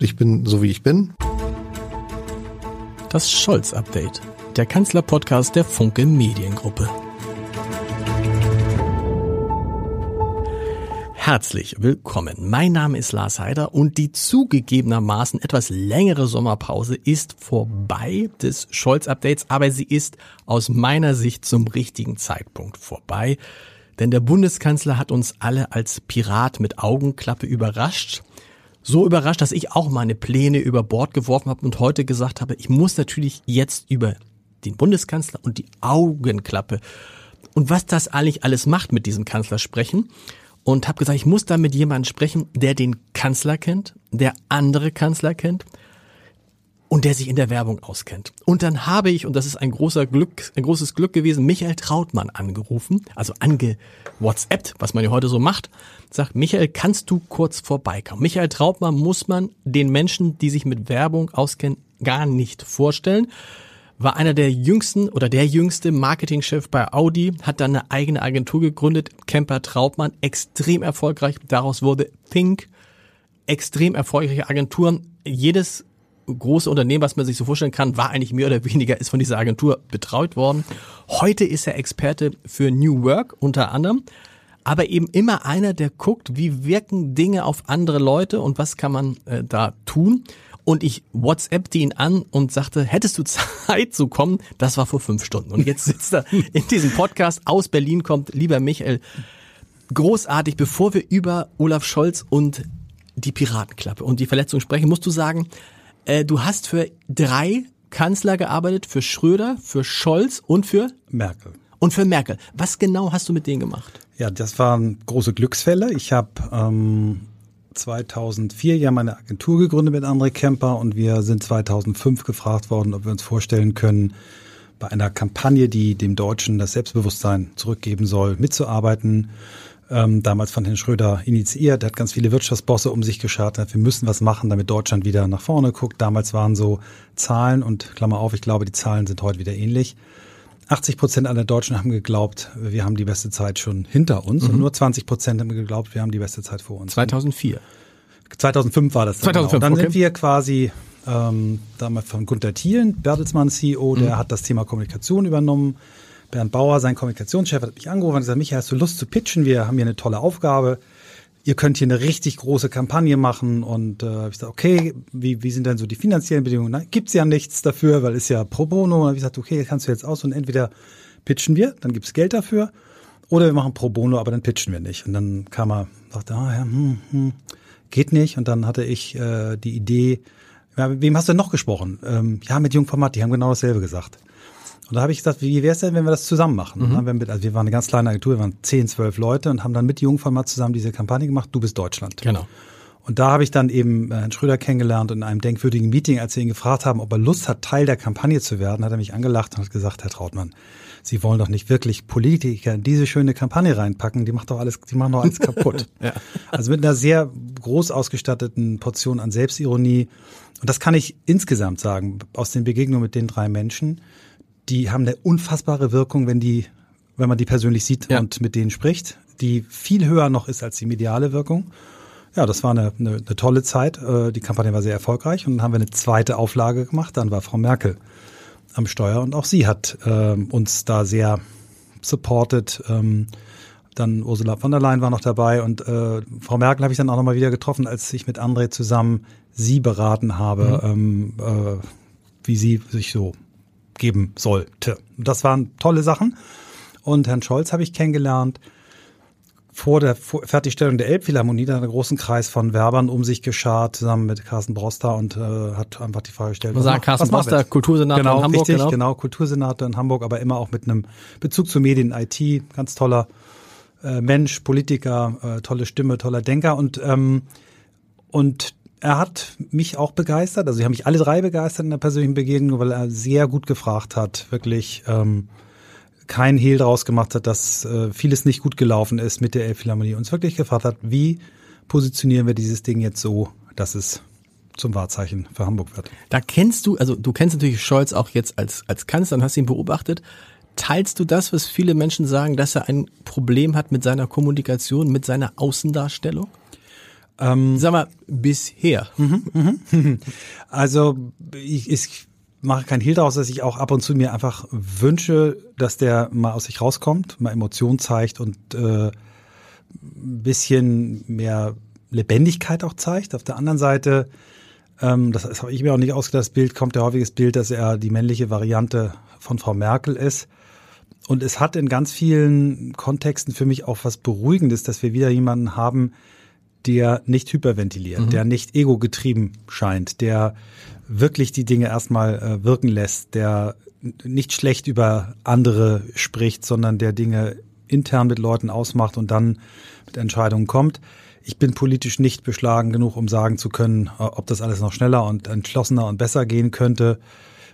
Ich bin so wie ich bin. Das Scholz-Update, der Kanzler-Podcast der Funke Mediengruppe. Herzlich willkommen. Mein Name ist Lars Heider und die zugegebenermaßen etwas längere Sommerpause ist vorbei des Scholz-Updates, aber sie ist aus meiner Sicht zum richtigen Zeitpunkt vorbei. Denn der Bundeskanzler hat uns alle als Pirat mit Augenklappe überrascht so überrascht, dass ich auch meine Pläne über Bord geworfen habe und heute gesagt habe, ich muss natürlich jetzt über den Bundeskanzler und die Augenklappe und was das eigentlich alles macht mit diesem Kanzler sprechen. Und habe gesagt, ich muss da mit jemandem sprechen, der den Kanzler kennt, der andere Kanzler kennt und der sich in der Werbung auskennt. Und dann habe ich, und das ist ein großer Glück, ein großes Glück gewesen, Michael Trautmann angerufen, also ange WhatsApp, was man ja heute so macht, sagt, Michael, kannst du kurz vorbeikommen? Michael Trautmann muss man den Menschen, die sich mit Werbung auskennen, gar nicht vorstellen. War einer der jüngsten oder der jüngste Marketingchef bei Audi, hat dann eine eigene Agentur gegründet, Kemper Trautmann, extrem erfolgreich. Daraus wurde Pink, extrem erfolgreiche Agenturen. Jedes große Unternehmen, was man sich so vorstellen kann, war eigentlich mehr oder weniger, ist von dieser Agentur betreut worden. Heute ist er Experte für New Work unter anderem, aber eben immer einer, der guckt, wie wirken Dinge auf andere Leute und was kann man äh, da tun. Und ich WhatsAppte ihn an und sagte, hättest du Zeit zu kommen? Das war vor fünf Stunden. Und jetzt sitzt er in diesem Podcast aus Berlin kommt. Lieber Michael, großartig, bevor wir über Olaf Scholz und die Piratenklappe und die Verletzung sprechen, musst du sagen, äh, du hast für drei Kanzler gearbeitet, für Schröder, für Scholz und für Merkel. Und für Merkel. Was genau hast du mit denen gemacht? Ja, das waren große Glücksfälle. Ich habe ähm, 2004 ja meine Agentur gegründet mit André Kemper und wir sind 2005 gefragt worden, ob wir uns vorstellen können, bei einer Kampagne, die dem Deutschen das Selbstbewusstsein zurückgeben soll, mitzuarbeiten ähm, damals von Herrn Schröder initiiert. Er hat ganz viele Wirtschaftsbosse um sich geschart. Wir müssen was machen, damit Deutschland wieder nach vorne guckt. Damals waren so Zahlen und Klammer auf, ich glaube, die Zahlen sind heute wieder ähnlich. 80 Prozent aller Deutschen haben geglaubt, wir haben die beste Zeit schon hinter uns mhm. und nur 20 Prozent haben geglaubt, wir haben die beste Zeit vor uns. 2004. 2005 war das. Dann 2005, genau. Dann okay. sind wir quasi ähm, damals von Gunter Thielen, Bertelsmann CEO, der mhm. hat das Thema Kommunikation übernommen. Bernd Bauer, sein Kommunikationschef, hat mich angerufen und gesagt, Michael, hast du Lust zu pitchen? Wir haben hier eine tolle Aufgabe. Ihr könnt hier eine richtig große Kampagne machen. Und äh, ich gesagt, okay, wie, wie sind denn so die finanziellen Bedingungen? Na, gibt's ja nichts dafür, weil es ja pro bono. Und habe ich gesagt, okay, kannst du jetzt aus und entweder pitchen wir, dann gibt's Geld dafür, oder wir machen pro bono, aber dann pitchen wir nicht. Und dann kam er, sagte, ah ja, hm, hm, geht nicht. Und dann hatte ich äh, die Idee, ja, wem hast du denn noch gesprochen? Ähm, ja, mit Jungformat, die haben genau dasselbe gesagt. Und da habe ich gesagt, wie wäre es denn, wenn wir das zusammen machen? Mhm. Wir mit, also wir waren eine ganz kleine Agentur, wir waren zehn, zwölf Leute und haben dann mit Jungformat zusammen diese Kampagne gemacht, Du bist Deutschland. Genau. Und da habe ich dann eben äh, Herrn Schröder kennengelernt und in einem denkwürdigen Meeting, als wir ihn gefragt haben, ob er Lust hat, Teil der Kampagne zu werden, hat er mich angelacht und hat gesagt, Herr Trautmann, Sie wollen doch nicht wirklich Politiker in diese schöne Kampagne reinpacken, die macht doch alles, die machen doch alles kaputt. ja. Also mit einer sehr groß ausgestatteten Portion an Selbstironie. Und das kann ich insgesamt sagen, aus den Begegnungen mit den drei Menschen die haben eine unfassbare Wirkung, wenn die, wenn man die persönlich sieht ja. und mit denen spricht, die viel höher noch ist als die mediale Wirkung. Ja, das war eine, eine, eine tolle Zeit. Äh, die Kampagne war sehr erfolgreich und dann haben wir eine zweite Auflage gemacht. Dann war Frau Merkel am Steuer und auch sie hat äh, uns da sehr supported. Ähm, dann Ursula von der Leyen war noch dabei und äh, Frau Merkel habe ich dann auch nochmal wieder getroffen, als ich mit André zusammen sie beraten habe, mhm. ähm, äh, wie sie sich so geben sollte. Das waren tolle Sachen. Und Herrn Scholz habe ich kennengelernt vor der Fertigstellung der Elbphilharmonie, da hat einen großen Kreis von Werbern um sich geschart, zusammen mit Carsten Broster und äh, hat einfach die Frage gestellt. Man sagt Carsten Broster, Kultursenator genau, in Hamburg. Richtig, genau. genau, Kultursenator in Hamburg, aber immer auch mit einem Bezug zu Medien, IT, ganz toller äh, Mensch, Politiker, äh, tolle Stimme, toller Denker und ähm, und er hat mich auch begeistert. Also ich habe mich alle drei begeistert in der persönlichen Begegnung, weil er sehr gut gefragt hat, wirklich ähm, kein Hehl draus gemacht hat, dass äh, vieles nicht gut gelaufen ist mit der Elbphilharmonie. Uns wirklich gefragt hat, wie positionieren wir dieses Ding jetzt so, dass es zum Wahrzeichen für Hamburg wird. Da kennst du, also du kennst natürlich Scholz auch jetzt als, als Kanzler und hast ihn beobachtet. Teilst du das, was viele Menschen sagen, dass er ein Problem hat mit seiner Kommunikation, mit seiner Außendarstellung? Ähm, Sag mal, bisher. Also ich, ich mache kein Hehl daraus, dass ich auch ab und zu mir einfach wünsche, dass der mal aus sich rauskommt, mal Emotionen zeigt und äh, ein bisschen mehr Lebendigkeit auch zeigt. Auf der anderen Seite, ähm, das, das habe ich mir auch nicht ausgedacht, das Bild kommt ja häufig das Bild, dass er die männliche Variante von Frau Merkel ist. Und es hat in ganz vielen Kontexten für mich auch was Beruhigendes, dass wir wieder jemanden haben, der nicht hyperventiliert, mhm. der nicht ego-getrieben scheint, der wirklich die Dinge erstmal äh, wirken lässt, der nicht schlecht über andere spricht, sondern der Dinge intern mit Leuten ausmacht und dann mit Entscheidungen kommt. Ich bin politisch nicht beschlagen genug, um sagen zu können, äh, ob das alles noch schneller und entschlossener und besser gehen könnte.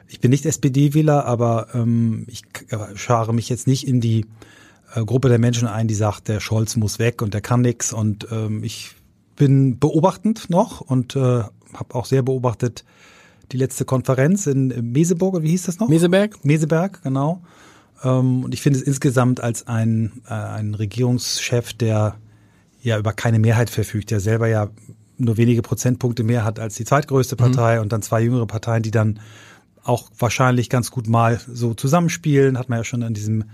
Ich bin nicht SPD-Wähler, aber ähm, ich schare mich jetzt nicht in die äh, Gruppe der Menschen ein, die sagt, der Scholz muss weg und der kann nix. Und ähm, ich bin beobachtend noch und äh, habe auch sehr beobachtet die letzte Konferenz in Meseburg, wie hieß das noch? Meseberg. Meseberg, genau. Ähm, und ich finde es insgesamt als ein, äh, ein Regierungschef, der ja über keine Mehrheit verfügt, der selber ja nur wenige Prozentpunkte mehr hat als die zweitgrößte Partei mhm. und dann zwei jüngere Parteien, die dann auch wahrscheinlich ganz gut mal so zusammenspielen, hat man ja schon an diesem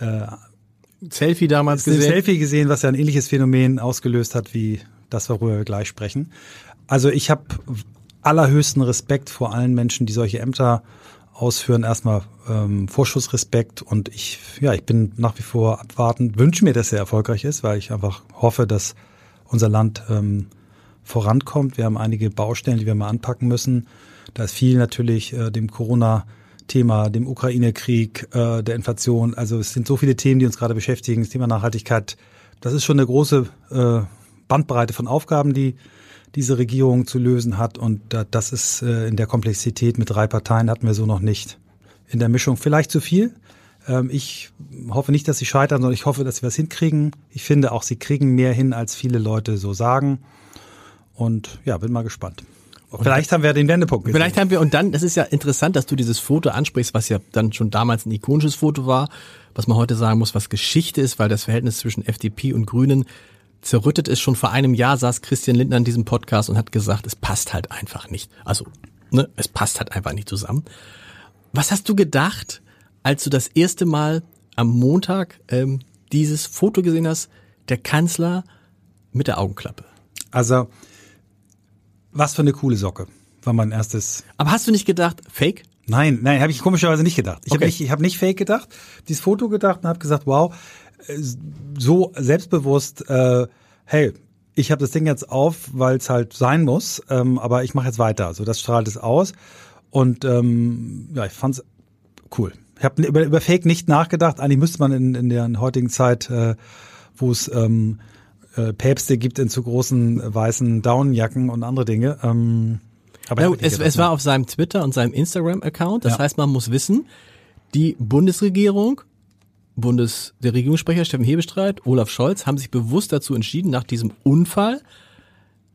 äh, Selfie damals gesehen. Selfie gesehen, was ja ein ähnliches Phänomen ausgelöst hat wie das, worüber wir gleich sprechen. Also ich habe allerhöchsten Respekt vor allen Menschen, die solche Ämter ausführen. Erstmal ähm, Vorschussrespekt und ich, ja, ich bin nach wie vor abwartend, wünsche mir, dass er erfolgreich ist, weil ich einfach hoffe, dass unser Land ähm, vorankommt. Wir haben einige Baustellen, die wir mal anpacken müssen. Da ist viel natürlich äh, dem Corona-Thema, dem Ukraine-Krieg, äh, der Inflation. Also es sind so viele Themen, die uns gerade beschäftigen. Das Thema Nachhaltigkeit, das ist schon eine große äh, Bandbreite von Aufgaben, die diese Regierung zu lösen hat. Und das ist äh, in der Komplexität mit drei Parteien hatten wir so noch nicht. In der Mischung vielleicht zu viel. Ähm, ich hoffe nicht, dass sie scheitern, sondern ich hoffe, dass sie was hinkriegen. Ich finde auch, sie kriegen mehr hin, als viele Leute so sagen. Und ja, bin mal gespannt. Und vielleicht haben wir den Wendepunkt gesehen. Vielleicht haben wir, und dann, das ist ja interessant, dass du dieses Foto ansprichst, was ja dann schon damals ein ikonisches Foto war, was man heute sagen muss, was Geschichte ist, weil das Verhältnis zwischen FDP und Grünen zerrüttet ist. Schon vor einem Jahr saß Christian Lindner in diesem Podcast und hat gesagt, es passt halt einfach nicht. Also, ne, es passt halt einfach nicht zusammen. Was hast du gedacht, als du das erste Mal am Montag ähm, dieses Foto gesehen hast, der Kanzler mit der Augenklappe? Also, was für eine coole Socke, war mein erstes. Aber hast du nicht gedacht, Fake? Nein, nein, habe ich komischerweise nicht gedacht. Ich okay. habe nicht, ich hab nicht Fake gedacht, dieses Foto gedacht und habe gesagt, wow, so selbstbewusst, äh, hey, ich habe das Ding jetzt auf, weil es halt sein muss, ähm, aber ich mache jetzt weiter. So, das strahlt es aus. Und ähm, ja, ich fand's cool. Ich habe über, über Fake nicht nachgedacht. Eigentlich müsste man in, in der heutigen Zeit, äh, wo es ähm, äh, Päpste gibt in zu großen weißen Daunenjacken und andere Dinge. Ähm, aber ja, es, es war auf seinem Twitter und seinem Instagram-Account. Das ja. heißt, man muss wissen, die Bundesregierung Bundes, der Regierungssprecher Steffen Hebestreit, Olaf Scholz, haben sich bewusst dazu entschieden, nach diesem Unfall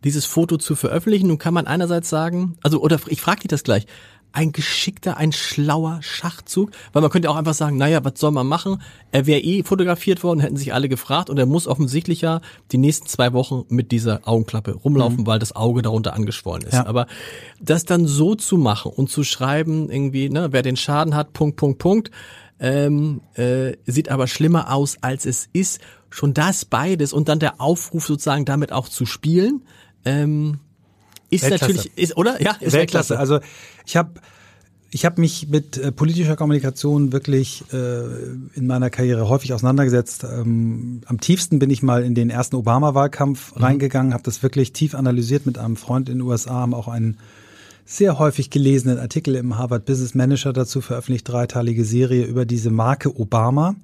dieses Foto zu veröffentlichen. Nun kann man einerseits sagen, also, oder ich frage dich das gleich, ein geschickter, ein schlauer Schachzug, weil man könnte auch einfach sagen, naja, was soll man machen? Er wäre eh fotografiert worden, hätten sich alle gefragt und er muss offensichtlich ja die nächsten zwei Wochen mit dieser Augenklappe rumlaufen, mhm. weil das Auge darunter angeschwollen ist. Ja. Aber das dann so zu machen und zu schreiben, irgendwie, ne, wer den Schaden hat, Punkt, Punkt, Punkt, ähm, äh, sieht aber schlimmer aus, als es ist. Schon das beides und dann der Aufruf sozusagen damit auch zu spielen, ähm, ist Weltklasse. natürlich, ist, oder? Ja, ist Weltklasse. Weltklasse. Also ich habe ich hab mich mit äh, politischer Kommunikation wirklich äh, in meiner Karriere häufig auseinandergesetzt. Ähm, am tiefsten bin ich mal in den ersten Obama-Wahlkampf mhm. reingegangen, habe das wirklich tief analysiert mit einem Freund in den USA, haben auch einen sehr häufig gelesenen Artikel im Harvard Business Manager dazu veröffentlicht, dreiteilige Serie über diese Marke Obama.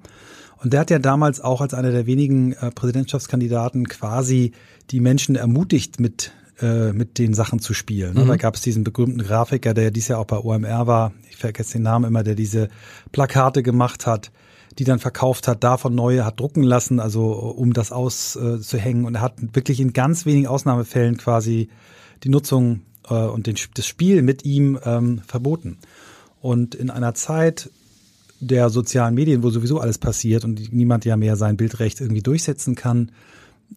Und der hat ja damals auch als einer der wenigen äh, Präsidentschaftskandidaten quasi die Menschen ermutigt, mit, äh, mit den Sachen zu spielen. Mhm. Da gab es diesen berühmten Grafiker, der dies Jahr auch bei OMR war, ich vergesse den Namen immer, der diese Plakate gemacht hat, die dann verkauft hat, davon neue hat drucken lassen, also um das auszuhängen. Und er hat wirklich in ganz wenigen Ausnahmefällen quasi die Nutzung äh, und den, das Spiel mit ihm ähm, verboten. Und in einer Zeit der sozialen Medien, wo sowieso alles passiert und niemand ja mehr sein Bildrecht irgendwie durchsetzen kann,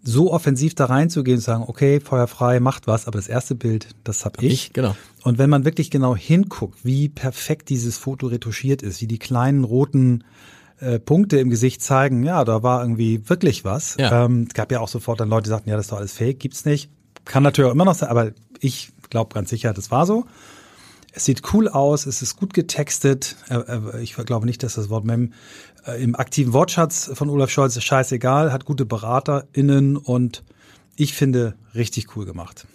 so offensiv da reinzugehen und sagen, okay, Feuer frei, macht was, aber das erste Bild, das hab, hab ich. ich. Genau. Und wenn man wirklich genau hinguckt, wie perfekt dieses Foto retuschiert ist, wie die kleinen roten äh, Punkte im Gesicht zeigen, ja, da war irgendwie wirklich was. Ja. Ähm, es gab ja auch sofort dann Leute, die sagten, ja, das ist doch alles Fake, gibt's nicht. Kann natürlich auch immer noch sein, aber ich glaube ganz sicher, das war so. Es sieht cool aus, es ist gut getextet. Äh, äh, ich glaube nicht, dass das Wort Mem im aktiven Wortschatz von Olaf Scholz ist scheißegal, hat gute BeraterInnen und ich finde richtig cool gemacht.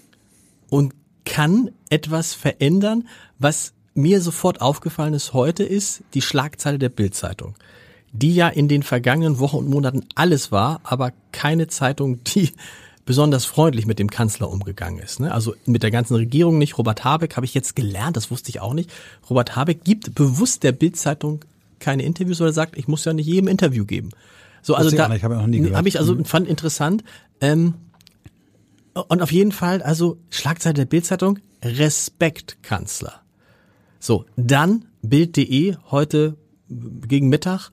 Und kann etwas verändern, was mir sofort aufgefallen ist heute, ist die Schlagzeile der Bildzeitung, die ja in den vergangenen Wochen und Monaten alles war, aber keine Zeitung, die besonders freundlich mit dem Kanzler umgegangen ist. Ne? Also mit der ganzen Regierung nicht. Robert Habeck habe ich jetzt gelernt, das wusste ich auch nicht. Robert Habeck gibt bewusst der Bildzeitung keine Interviews oder sagt, ich muss ja nicht jedem Interview geben. So, also da habe hab ich also mhm. fand interessant. Ähm, und auf jeden Fall, also Schlagzeile der Bildzeitung, Respekt Kanzler. So, dann Bild.de heute gegen Mittag.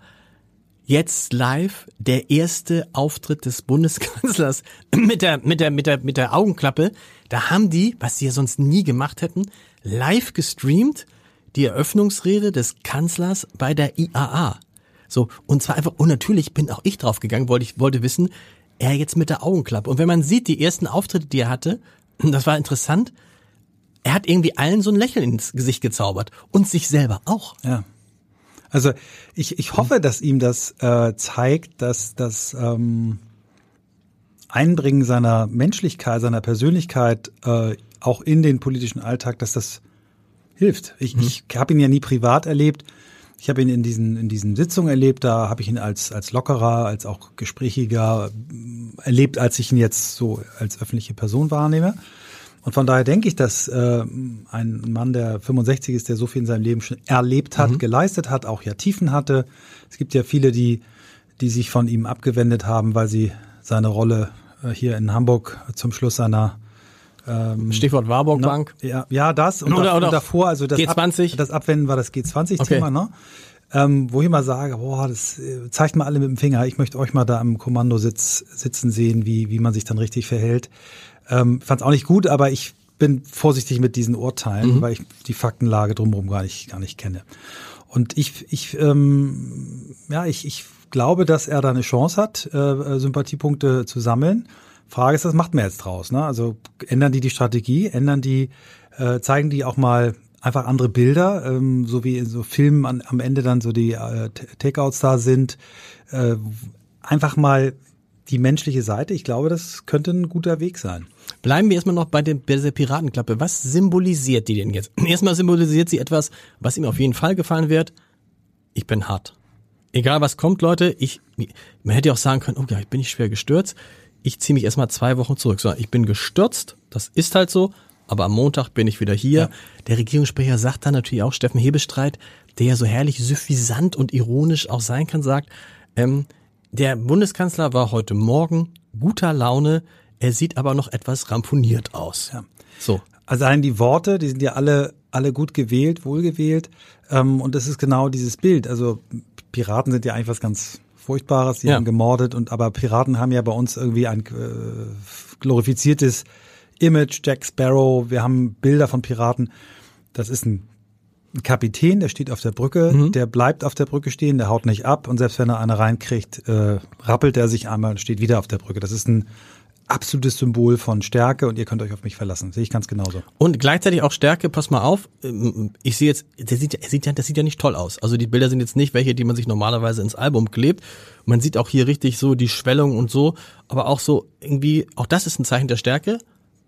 Jetzt live der erste Auftritt des Bundeskanzlers mit der mit der mit der mit der Augenklappe. Da haben die, was sie ja sonst nie gemacht hätten, live gestreamt die Eröffnungsrede des Kanzlers bei der IAA. So, und zwar einfach, und natürlich bin auch ich drauf gegangen, wollte ich, wollte wissen, er jetzt mit der Augenklappe. Und wenn man sieht, die ersten Auftritte, die er hatte, das war interessant, er hat irgendwie allen so ein Lächeln ins Gesicht gezaubert. Und sich selber auch. Ja. Also ich, ich hoffe, dass ihm das äh, zeigt, dass das ähm, Einbringen seiner Menschlichkeit, seiner Persönlichkeit äh, auch in den politischen Alltag, dass das hilft. Ich, mhm. ich habe ihn ja nie privat erlebt. Ich habe ihn in diesen, in diesen Sitzungen erlebt, da habe ich ihn als, als lockerer, als auch gesprächiger äh, erlebt, als ich ihn jetzt so als öffentliche Person wahrnehme. Und von daher denke ich, dass äh, ein Mann, der 65 ist, der so viel in seinem Leben schon erlebt hat, mhm. geleistet hat, auch ja Tiefen hatte. Es gibt ja viele, die, die sich von ihm abgewendet haben, weil sie seine Rolle äh, hier in Hamburg zum Schluss seiner ähm, Stichwort Warburg Bank. Ja, ja, das und, oder, oder und davor, also das, G20. Ab, das Abwenden war das G20-Thema, okay. ne? Ähm, wo ich mal sage, boah, das äh, zeigt mal alle mit dem Finger. Ich möchte euch mal da am Kommandositz sitzen sehen, wie, wie man sich dann richtig verhält. Ähm, Fand es auch nicht gut, aber ich bin vorsichtig mit diesen Urteilen, mhm. weil ich die Faktenlage drumherum gar nicht, gar nicht kenne. Und ich, ich, ähm, ja, ich, ich glaube, dass er da eine Chance hat, äh, äh Sympathiepunkte zu sammeln. Frage ist, was macht man jetzt draus? Ne? Also ändern die die Strategie, ändern die, äh, zeigen die auch mal einfach andere Bilder, ähm, so wie in so Filmen an, am Ende dann so die äh, Takeouts da sind. Äh, einfach mal die menschliche Seite. Ich glaube, das könnte ein guter Weg sein. Bleiben wir erstmal noch bei, dem, bei der Piratenklappe. Was symbolisiert die denn jetzt? Erstmal symbolisiert sie etwas, was ihm auf jeden Fall gefallen wird. Ich bin hart. Egal was kommt, Leute, ich, man hätte auch sagen können, oh ja, ich bin nicht schwer gestürzt ich ziehe mich erstmal zwei Wochen zurück. So, ich bin gestürzt, das ist halt so, aber am Montag bin ich wieder hier. Ja. Der Regierungssprecher sagt dann natürlich auch, Steffen Hebestreit, der ja so herrlich suffisant und ironisch auch sein kann, sagt, ähm, der Bundeskanzler war heute Morgen guter Laune, er sieht aber noch etwas ramponiert aus. Ja. So. Also allein die Worte, die sind ja alle, alle gut gewählt, wohlgewählt. Ähm, und das ist genau dieses Bild. Also Piraten sind ja eigentlich was ganz Furchtbares, die ja. haben gemordet und aber Piraten haben ja bei uns irgendwie ein äh, glorifiziertes Image, Jack Sparrow, wir haben Bilder von Piraten. Das ist ein Kapitän, der steht auf der Brücke, mhm. der bleibt auf der Brücke stehen, der haut nicht ab und selbst wenn er eine reinkriegt, äh, rappelt er sich einmal und steht wieder auf der Brücke. Das ist ein absolutes Symbol von Stärke und ihr könnt euch auf mich verlassen. Sehe ich ganz genauso. Und gleichzeitig auch Stärke, pass mal auf, ähm, ich sehe jetzt, der sieht, der sieht ja, das sieht ja nicht toll aus. Also die Bilder sind jetzt nicht welche, die man sich normalerweise ins Album klebt. Man sieht auch hier richtig so die Schwellung und so, aber auch so irgendwie, auch das ist ein Zeichen der Stärke.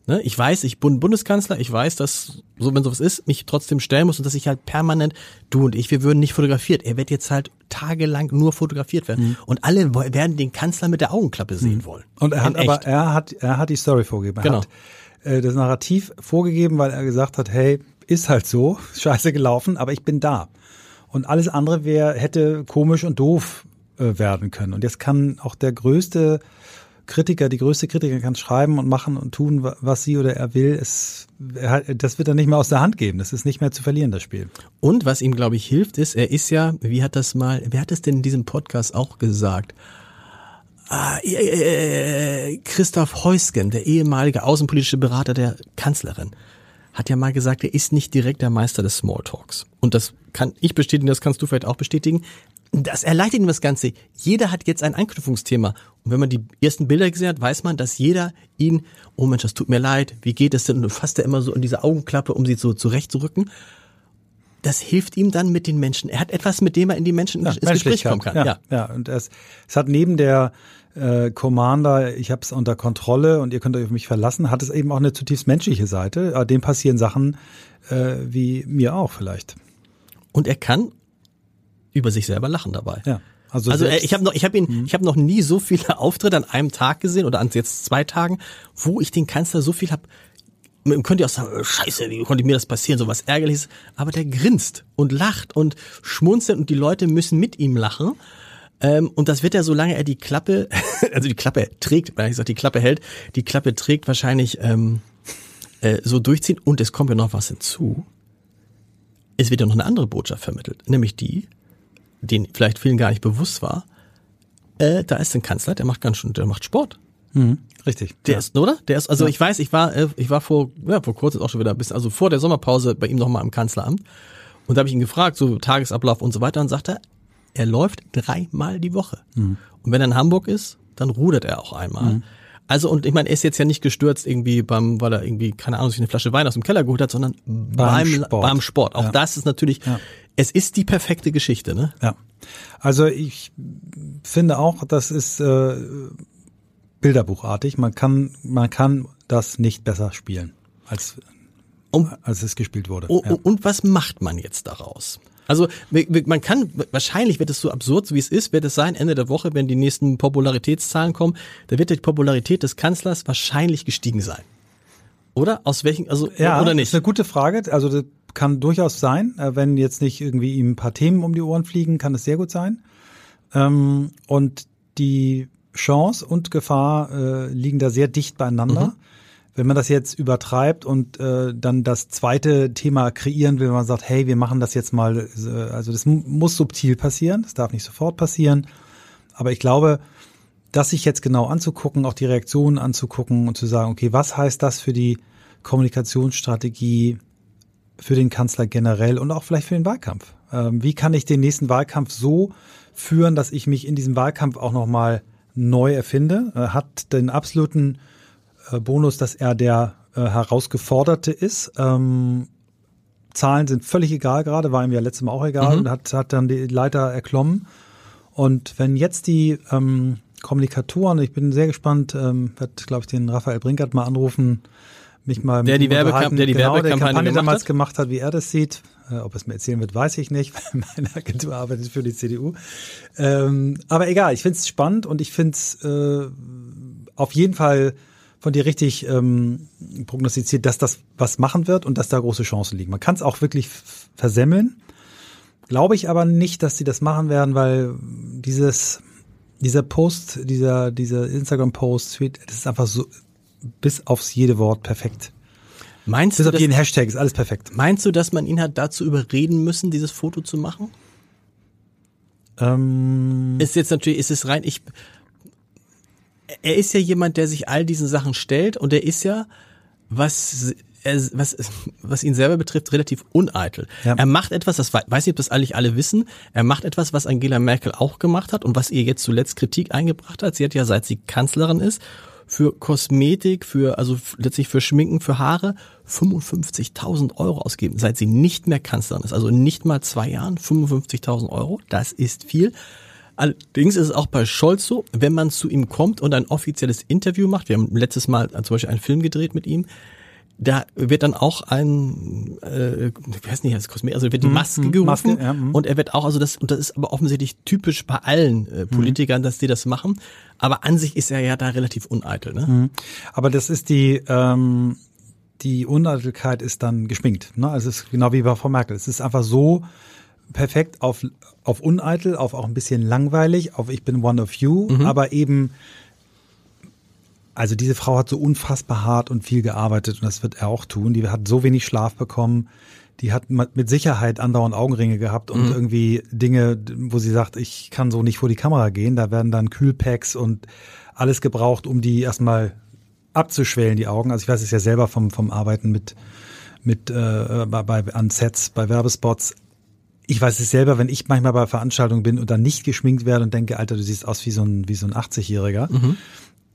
Ne? Ich weiß, ich bin Bundeskanzler, ich weiß, dass, so wenn sowas ist, mich trotzdem stellen muss und dass ich halt permanent, du und ich, wir würden nicht fotografiert. Er wird jetzt halt tagelang nur fotografiert werden. Mhm. Und alle werden den Kanzler mit der Augenklappe sehen mhm. wollen. Und er hat aber, er hat, er hat die Story vorgegeben. Er genau. hat äh, das Narrativ vorgegeben, weil er gesagt hat, hey, ist halt so, scheiße gelaufen, aber ich bin da. Und alles andere wäre, hätte komisch und doof äh, werden können. Und jetzt kann auch der größte Kritiker, die größte Kritiker kann schreiben und machen und tun, was sie oder er will. Es, das wird er nicht mehr aus der Hand geben. Das ist nicht mehr zu verlieren, das Spiel. Und was ihm, glaube ich, hilft, ist, er ist ja, wie hat das mal, wer hat es denn in diesem Podcast auch gesagt? Ah, äh, Christoph Heusgen, der ehemalige außenpolitische Berater der Kanzlerin, hat ja mal gesagt, er ist nicht direkt der Meister des Smalltalks. Und das kann ich bestätigen, das kannst du vielleicht auch bestätigen. Das erleichtert ihm das Ganze. Jeder hat jetzt ein Anknüpfungsthema. Und wenn man die ersten Bilder gesehen hat, weiß man, dass jeder ihn, oh Mensch, das tut mir leid, wie geht es denn? Und du fasst er immer so in diese Augenklappe, um sie so zurechtzurücken. Das hilft ihm dann mit den Menschen. Er hat etwas, mit dem er in die Menschen ja, ins Gespräch kommen kann. Ja, ja. ja. und es, es hat neben der äh, Commander, ich habe es unter Kontrolle und ihr könnt euch auf mich verlassen, hat es eben auch eine zutiefst menschliche Seite. Dem passieren Sachen äh, wie mir auch vielleicht. Und er kann über sich selber lachen dabei. Ja. Also, also äh, ich habe noch, ich habe ihn, mhm. ich habe noch nie so viele Auftritte an einem Tag gesehen oder an jetzt zwei Tagen, wo ich den Kanzler so viel habe. Man könnte ja auch sagen, Scheiße, wie konnte mir das passieren, so was Ärgerliches. Aber der grinst und lacht und schmunzelt und die Leute müssen mit ihm lachen. Ähm, und das wird er, solange er die Klappe, also die Klappe trägt, wenn ich sage, die Klappe hält, die Klappe trägt wahrscheinlich ähm, äh, so durchziehen. Und es kommt ja noch was hinzu. Es wird ja noch eine andere Botschaft vermittelt, nämlich die, den vielleicht vielen gar nicht bewusst war, äh, da ist ein Kanzler, der macht ganz schön, der macht Sport. Mhm, richtig. Der ja. ist, oder? Der ist, also ja. ich weiß, ich war, äh, ich war vor, ja, vor kurzem auch schon wieder ein bisschen, also vor der Sommerpause bei ihm nochmal im Kanzleramt. Und da habe ich ihn gefragt, so Tagesablauf und so weiter, und sagte, er läuft dreimal die Woche. Mhm. Und wenn er in Hamburg ist, dann rudert er auch einmal. Mhm. Also und ich meine, er ist jetzt ja nicht gestürzt irgendwie beim, weil er irgendwie keine Ahnung sich eine Flasche Wein aus dem Keller geholt hat, sondern beim, beim Sport. Beim Sport. Auch ja. das ist natürlich, ja. Es ist die perfekte Geschichte, ne? Ja. Also ich finde auch, das ist äh, Bilderbuchartig. Man kann, man kann das nicht besser spielen als um, als es gespielt wurde. Und, ja. und was macht man jetzt daraus? Also man kann, wahrscheinlich wird es so absurd, wie es ist, wird es sein, Ende der Woche, wenn die nächsten Popularitätszahlen kommen, da wird die Popularität des Kanzlers wahrscheinlich gestiegen sein. Oder? Aus welchen, also, ja, oder nicht? Das ist eine gute Frage. Also kann durchaus sein. Äh, wenn jetzt nicht irgendwie ihm ein paar Themen um die Ohren fliegen, kann es sehr gut sein. Ähm, und die Chance und Gefahr äh, liegen da sehr dicht beieinander. Mhm. Wenn man das jetzt übertreibt und äh, dann das zweite Thema kreieren will, wenn man sagt, hey, wir machen das jetzt mal, äh, also das muss subtil passieren, das darf nicht sofort passieren. Aber ich glaube, das sich jetzt genau anzugucken, auch die Reaktionen anzugucken und zu sagen, okay, was heißt das für die Kommunikationsstrategie für den Kanzler generell und auch vielleicht für den Wahlkampf? Ähm, wie kann ich den nächsten Wahlkampf so führen, dass ich mich in diesem Wahlkampf auch nochmal neu erfinde? Äh, hat den absoluten äh, Bonus, dass er der äh, herausgeforderte ist. Ähm, Zahlen sind völlig egal gerade, war ihm ja letztes Mal auch egal mhm. und hat, hat dann die Leiter erklommen. Und wenn jetzt die ähm, Kommunikatoren, ich bin sehr gespannt, ähm, wird, glaube ich, den Raphael Brinkert mal anrufen, mich mal der die, Werbekam der die genau, Werbekampagne der Kampagne damals hat? gemacht hat, wie er das sieht. Äh, ob es mir erzählen wird, weiß ich nicht, weil meine Agentur arbeitet für die CDU. Ähm, aber egal, ich finde es spannend und ich finde es äh, auf jeden Fall von dir richtig ähm, prognostiziert, dass das was machen wird und dass da große Chancen liegen. Man kann es auch wirklich versemmeln. Glaube ich aber nicht, dass sie das machen werden, weil dieses, dieser Post, dieser, dieser Instagram-Post, das ist einfach so bis aufs jede Wort perfekt. Meinst bis du, auf jeden Hashtag ist alles perfekt. Meinst du, dass man ihn hat dazu überreden müssen, dieses Foto zu machen? Ähm, ist jetzt natürlich, ist es rein, ich, er ist ja jemand, der sich all diesen Sachen stellt und er ist ja, was er, was, was ihn selber betrifft, relativ uneitel. Ja. Er macht etwas, das weiß nicht, ob das eigentlich alle wissen, er macht etwas, was Angela Merkel auch gemacht hat und was ihr jetzt zuletzt Kritik eingebracht hat. Sie hat ja, seit sie Kanzlerin ist, für Kosmetik, für, also letztlich für Schminken, für Haare 55.000 Euro ausgeben, seit sie nicht mehr Kanzlerin ist. Also nicht mal zwei Jahren, 55.000 Euro. Das ist viel. Allerdings ist es auch bei Scholz so, wenn man zu ihm kommt und ein offizielles Interview macht, wir haben letztes Mal zum Beispiel einen Film gedreht mit ihm, da wird dann auch ein, äh, ich weiß nicht, das Kosmetik, also wird die mhm, Maske mhm, gerufen Maske, ja, mhm. und er wird auch, also das, und das ist aber offensichtlich typisch bei allen äh, Politikern, dass die das machen, aber an sich ist er ja da relativ uneitel. Ne? Aber das ist die, ähm, die Uneitelkeit ist dann geschminkt. Ne? Also es ist genau wie bei Frau Merkel. Es ist einfach so perfekt auf, auf uneitel, auf auch ein bisschen langweilig, auf ich bin one of you, mhm. aber eben also diese Frau hat so unfassbar hart und viel gearbeitet und das wird er auch tun. Die hat so wenig Schlaf bekommen. Die hat mit Sicherheit andauernd Augenringe gehabt und mhm. irgendwie Dinge, wo sie sagt, ich kann so nicht vor die Kamera gehen. Da werden dann Kühlpacks und alles gebraucht, um die erstmal abzuschwellen, die Augen. Also ich weiß es ja selber vom, vom Arbeiten mit, mit äh, bei, bei, an Sets, bei Werbespots. Ich weiß es selber, wenn ich manchmal bei Veranstaltungen bin und dann nicht geschminkt werde und denke, Alter, du siehst aus wie so ein, wie so ein 80-Jähriger. Mhm.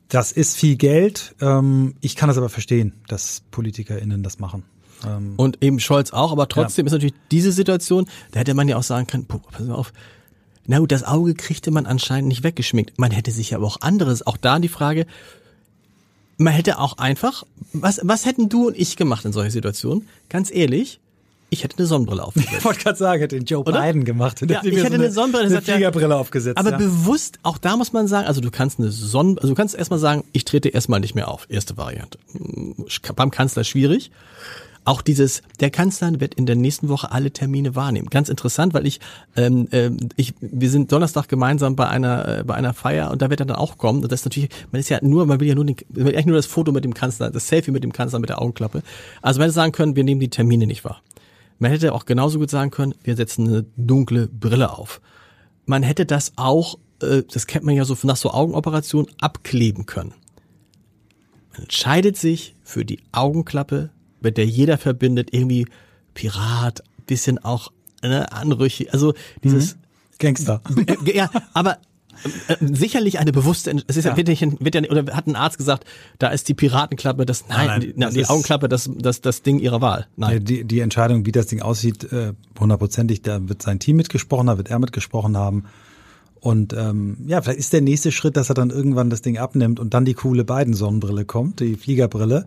Das ist viel Geld. Ähm, ich kann das aber verstehen, dass PolitikerInnen das machen. Ähm, und eben Scholz auch, aber trotzdem ja. ist natürlich diese Situation, da hätte man ja auch sagen können, pass auf, na gut, das Auge kriegte man anscheinend nicht weggeschminkt. Man hätte sich aber auch anderes, auch da die Frage, man hätte auch einfach, was, was hätten du und ich gemacht in solchen Situationen? Ganz ehrlich, ich hätte eine Sonnenbrille aufgesetzt. Ich wollte gerade sagen, hätte den Joe Oder? Biden gemacht. Ja, ich hätte so eine, Sonnenbrille, eine Fliegerbrille aufgesetzt. Aber ja. bewusst, auch da muss man sagen, also du kannst eine Sonnen, also du kannst erstmal sagen, ich trete erstmal nicht mehr auf. Erste Variante. Beim Kanzler schwierig. Auch dieses, der Kanzler wird in der nächsten Woche alle Termine wahrnehmen. Ganz interessant, weil ich, ähm, äh, ich, wir sind Donnerstag gemeinsam bei einer, äh, bei einer Feier und da wird er dann auch kommen. Und das ist natürlich, man ist ja nur, man will ja nur, den, man will eigentlich nur das Foto mit dem Kanzler, das Selfie mit dem Kanzler mit der Augenklappe. Also man hätte sagen können, wir nehmen die Termine nicht wahr. Man hätte auch genauso gut sagen können, wir setzen eine dunkle Brille auf. Man hätte das auch, äh, das kennt man ja so nach so Augenoperationen, abkleben können. Man entscheidet sich für die Augenklappe mit der jeder verbindet, irgendwie Pirat, bisschen auch ne, anrüchig, also dieses mhm. Gangster. Äh, ja, aber äh, sicherlich eine bewusste, es ist ja, ja wird, nicht, wird ja, oder hat ein Arzt gesagt, da ist die Piratenklappe, das, nein, nein, die, das die Augenklappe, das, das, das Ding ihrer Wahl. Nein. Die, die Entscheidung, wie das Ding aussieht, äh, hundertprozentig, da wird sein Team mitgesprochen, da wird er mitgesprochen haben. Und ähm, ja, vielleicht ist der nächste Schritt, dass er dann irgendwann das Ding abnimmt und dann die coole beiden Sonnenbrille kommt, die Fliegerbrille.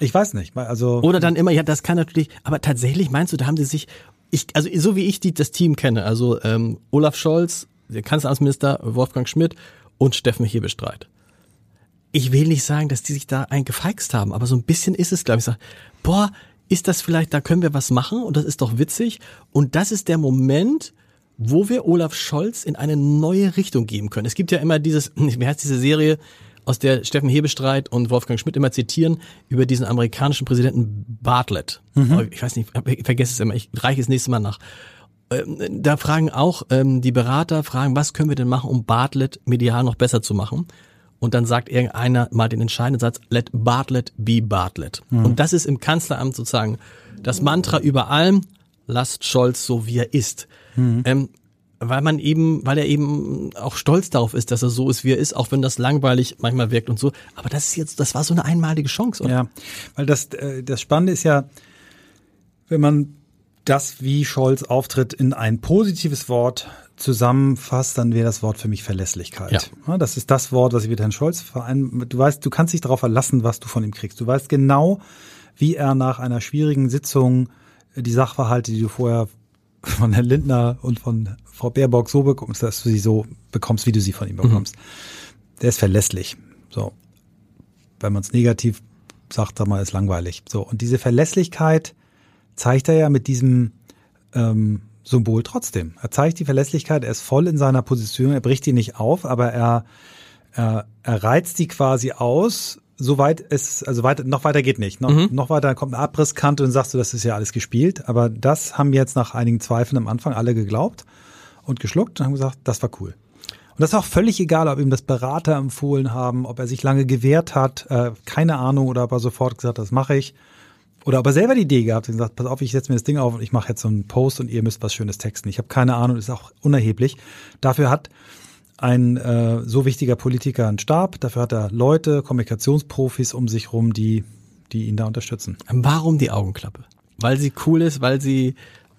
Ich weiß nicht, also oder dann immer, ja, das kann natürlich, aber tatsächlich meinst du, da haben sie sich, ich, also so wie ich die, das Team kenne, also ähm, Olaf Scholz, der Kanzleramtsminister Wolfgang Schmidt und Steffen Hebestreit. Ich will nicht sagen, dass die sich da eingefeixt haben, aber so ein bisschen ist es, glaube ich. Sag, boah, ist das vielleicht, da können wir was machen und das ist doch witzig. Und das ist der Moment, wo wir Olaf Scholz in eine neue Richtung geben können. Es gibt ja immer dieses, wie heißt diese Serie, aus der Steffen Hebestreit und Wolfgang Schmidt immer zitieren, über diesen amerikanischen Präsidenten Bartlett. Mhm. Ich weiß nicht, ich vergesse es immer, ich reiche es nächstes Mal nach. Ähm, da fragen auch ähm, die Berater, fragen, was können wir denn machen, um Bartlett medial noch besser zu machen? Und dann sagt irgendeiner mal den entscheidenden Satz, let Bartlett be Bartlett. Mhm. Und das ist im Kanzleramt sozusagen das Mantra über allem, lasst Scholz so wie er ist. Mhm. Ähm, weil man eben, weil er eben auch stolz darauf ist, dass er so ist, wie er ist, auch wenn das langweilig manchmal wirkt und so. Aber das ist jetzt, das war so eine einmalige Chance, oder? Ja, weil das, äh, das Spannende ist ja, wenn man das, wie Scholz auftritt, in ein positives Wort zusammenfasst, dann wäre das Wort für mich Verlässlichkeit. Ja. Das ist das Wort, was ich mit Herrn Scholz verein. Du weißt, du kannst dich darauf verlassen, was du von ihm kriegst. Du weißt genau, wie er nach einer schwierigen Sitzung die Sachverhalte, die du vorher von Herrn Lindner und von Frau Baerbock so bekommst, dass du sie so bekommst, wie du sie von ihm bekommst. Mhm. Der ist verlässlich. So. Wenn man es negativ sagt, sag mal, ist langweilig. So. Und diese Verlässlichkeit zeigt er ja mit diesem ähm, Symbol trotzdem. Er zeigt die Verlässlichkeit, er ist voll in seiner Position, er bricht die nicht auf, aber er, er, er reizt die quasi aus soweit es, also weiter, noch weiter geht nicht. Noch, mhm. noch weiter kommt eine Abrisskante und sagst du, das ist ja alles gespielt. Aber das haben jetzt nach einigen Zweifeln am Anfang alle geglaubt und geschluckt und haben gesagt, das war cool. Und das ist auch völlig egal, ob ihm das Berater empfohlen haben, ob er sich lange gewehrt hat, äh, keine Ahnung, oder ob er sofort gesagt das mache ich. Oder ob er selber die Idee gehabt hat und gesagt, pass auf, ich setze mir das Ding auf und ich mache jetzt so einen Post und ihr müsst was Schönes texten. Ich habe keine Ahnung, ist auch unerheblich. Dafür hat ein äh, so wichtiger Politiker einen Stab. Dafür hat er Leute, Kommunikationsprofis um sich rum, die, die ihn da unterstützen. Warum die Augenklappe? Weil sie cool ist, weil sie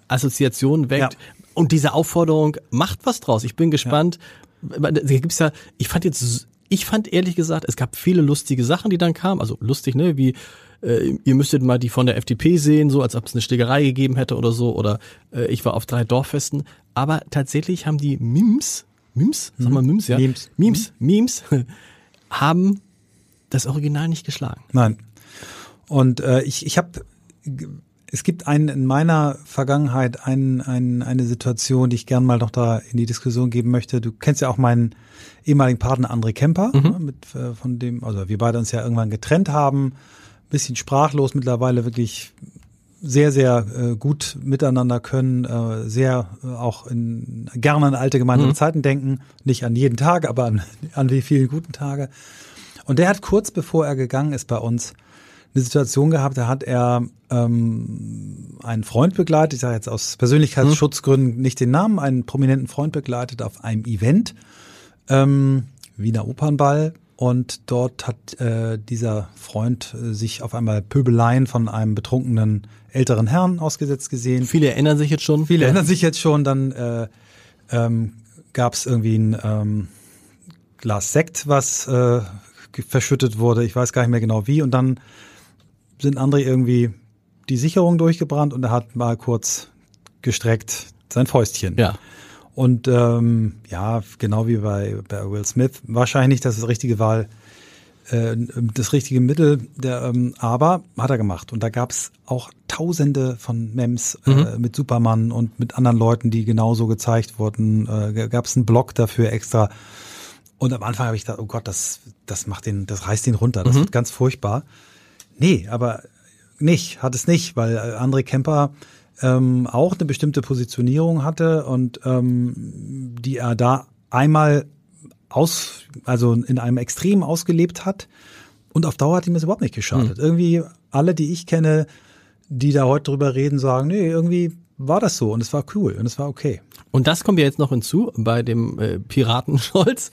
Assoziationen weckt. Ja. Und diese Aufforderung macht was draus. Ich bin gespannt. Ja. Da gibt's ja, ich fand jetzt, ich fand ehrlich gesagt, es gab viele lustige Sachen, die dann kamen. Also lustig, ne, wie äh, ihr müsstet mal die von der FDP sehen, so als ob es eine Schlägerei gegeben hätte oder so. Oder äh, ich war auf drei Dorffesten. Aber tatsächlich haben die Mims Memes, sag mal Memes, ja. Memes. Memes, mhm. Memes haben das Original nicht geschlagen. Nein. Und äh, ich, ich habe, es gibt einen in meiner Vergangenheit ein, ein, eine Situation, die ich gern mal noch da in die Diskussion geben möchte. Du kennst ja auch meinen ehemaligen Partner André Kemper, mhm. ne, mit, äh, von dem, also wir beide uns ja irgendwann getrennt haben, bisschen sprachlos mittlerweile wirklich sehr, sehr äh, gut miteinander können, äh, sehr äh, auch in, gerne an alte gemeinsame mhm. Zeiten denken, nicht an jeden Tag, aber an, an die vielen guten Tage. Und der hat kurz bevor er gegangen ist bei uns eine Situation gehabt, da hat er ähm, einen Freund begleitet, ich sage jetzt aus Persönlichkeitsschutzgründen mhm. nicht den Namen, einen prominenten Freund begleitet auf einem Event, ähm, Wiener Opernball, und dort hat äh, dieser Freund äh, sich auf einmal Pöbeleien von einem betrunkenen älteren Herrn ausgesetzt gesehen. Viele erinnern sich jetzt schon. Viele ja. erinnern sich jetzt schon. Dann äh, ähm, gab es irgendwie ein ähm, Glas Sekt, was äh, verschüttet wurde. Ich weiß gar nicht mehr genau wie. Und dann sind André irgendwie die Sicherung durchgebrannt und er hat mal kurz gestreckt sein Fäustchen. Ja. Und ähm, ja, genau wie bei, bei Will Smith, wahrscheinlich das ist das richtige Wahl, äh, das richtige Mittel, der, ähm, aber hat er gemacht. Und da gab es auch tausende von Mems äh, mhm. mit Superman und mit anderen Leuten, die genauso gezeigt wurden. Äh, gab es einen Blog dafür extra. Und am Anfang habe ich gedacht, oh Gott, das, das macht den, das reißt ihn runter. Das mhm. wird ganz furchtbar. Nee, aber nicht, hat es nicht, weil äh, André Kemper ähm, auch eine bestimmte Positionierung hatte und ähm, die er da einmal aus, also in einem Extrem ausgelebt hat. Und auf Dauer hat ihm das überhaupt nicht geschadet. Mhm. Irgendwie alle, die ich kenne, die da heute drüber reden, sagen, nee, irgendwie war das so und es war cool und es war okay. Und das kommt ja jetzt noch hinzu bei dem äh, Piraten Scholz.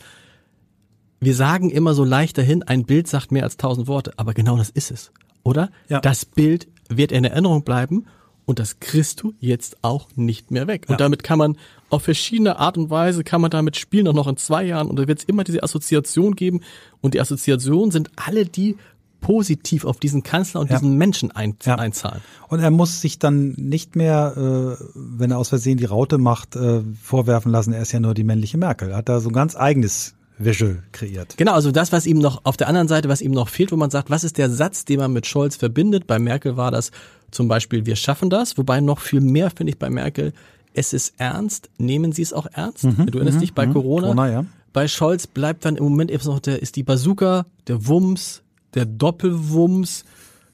Wir sagen immer so leicht dahin, ein Bild sagt mehr als tausend Worte, aber genau das ist es, oder? Ja. Das Bild wird in Erinnerung bleiben und das kriegst du jetzt auch nicht mehr weg. Ja. Und damit kann man auf verschiedene Art und Weise kann man damit spielen, auch noch in zwei Jahren. Und da wird es immer diese Assoziation geben. Und die Assoziationen sind alle die positiv auf diesen Kanzler und ja. diesen Menschen ein, ja. einzahlen. Und er muss sich dann nicht mehr, äh, wenn er aus Versehen die Raute macht, äh, vorwerfen lassen, er ist ja nur die männliche Merkel. Er hat da so ein ganz eigenes Visual kreiert. Genau, also das, was ihm noch auf der anderen Seite, was ihm noch fehlt, wo man sagt, was ist der Satz, den man mit Scholz verbindet? Bei Merkel war das zum Beispiel, wir schaffen das, wobei noch viel mehr finde ich bei Merkel, es ist ernst, nehmen Sie es auch ernst? Mhm, du erinnerst mhm, dich bei mhm. Corona? Corona ja. Bei Scholz bleibt dann im Moment eben noch der, ist die Bazooka, der Wumms, der Doppelwumms,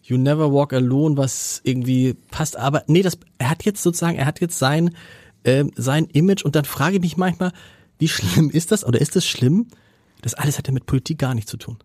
You Never Walk Alone, was irgendwie passt, aber nee, das, er hat jetzt sozusagen, er hat jetzt sein, äh, sein Image und dann frage ich mich manchmal, wie schlimm ist das oder ist es schlimm? Das alles hat ja mit Politik gar nichts zu tun.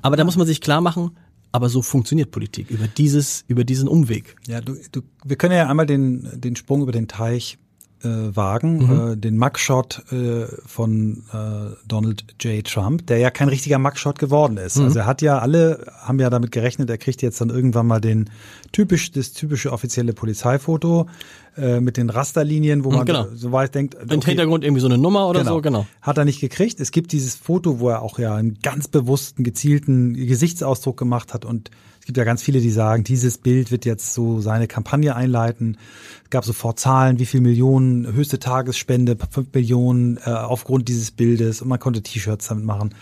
Aber da muss man sich klar machen, aber so funktioniert Politik über dieses, über diesen Umweg. Ja, du, du, wir können ja einmal den, den Sprung über den Teich äh, wagen, mhm. äh, den Mugshot äh, von äh, Donald J. Trump, der ja kein richtiger Mugshot geworden ist. Mhm. Also er hat ja alle haben ja damit gerechnet, er kriegt jetzt dann irgendwann mal den typisch das typische offizielle Polizeifoto äh, mit den Rasterlinien, wo mhm, man genau. so weit denkt. Okay, Im Hintergrund irgendwie so eine Nummer oder genau. so, genau. Hat er nicht gekriegt. Es gibt dieses Foto, wo er auch ja einen ganz bewussten, gezielten Gesichtsausdruck gemacht hat und gibt ja ganz viele, die sagen, dieses Bild wird jetzt so seine Kampagne einleiten. Es gab sofort Zahlen, wie viel Millionen, höchste Tagesspende, fünf Millionen äh, aufgrund dieses Bildes und man konnte T-Shirts damit machen.